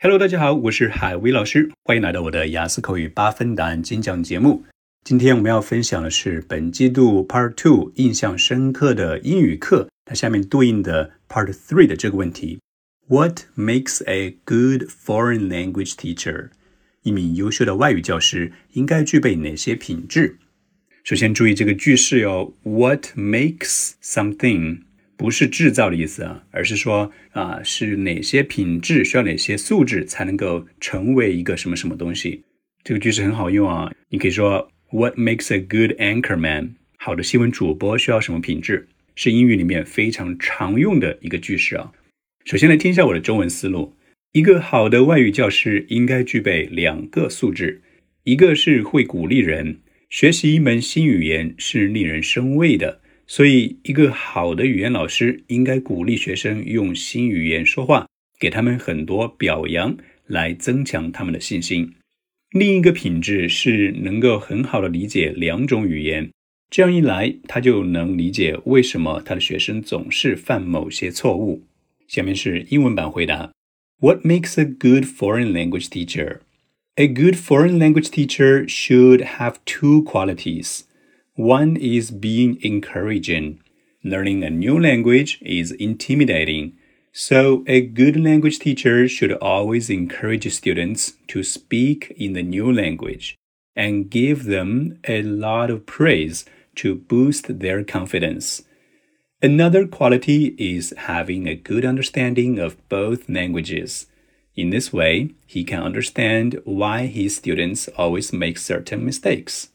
Hello，大家好，我是海威老师，欢迎来到我的雅思口语八分答案精讲节目。今天我们要分享的是本季度 Part Two 印象深刻的英语课，它下面对应的 Part Three 的这个问题：What makes a good foreign language teacher？一名优秀的外语教师应该具备哪些品质？首先注意这个句式哟，What makes something？不是制造的意思啊，而是说啊，是哪些品质需要哪些素质才能够成为一个什么什么东西？这个句式很好用啊，你可以说 What makes a good anchorman？好的新闻主播需要什么品质？是英语里面非常常用的一个句式啊。首先来听一下我的中文思路：一个好的外语教师应该具备两个素质，一个是会鼓励人，学习一门新语言是令人生畏的。所以，一个好的语言老师应该鼓励学生用新语言说话，给他们很多表扬，来增强他们的信心。另一个品质是能够很好的理解两种语言，这样一来，他就能理解为什么他的学生总是犯某些错误。下面是英文版回答：What makes a good foreign language teacher? A good foreign language teacher should have two qualities. One is being encouraging. Learning a new language is intimidating. So, a good language teacher should always encourage students to speak in the new language and give them a lot of praise to boost their confidence. Another quality is having a good understanding of both languages. In this way, he can understand why his students always make certain mistakes.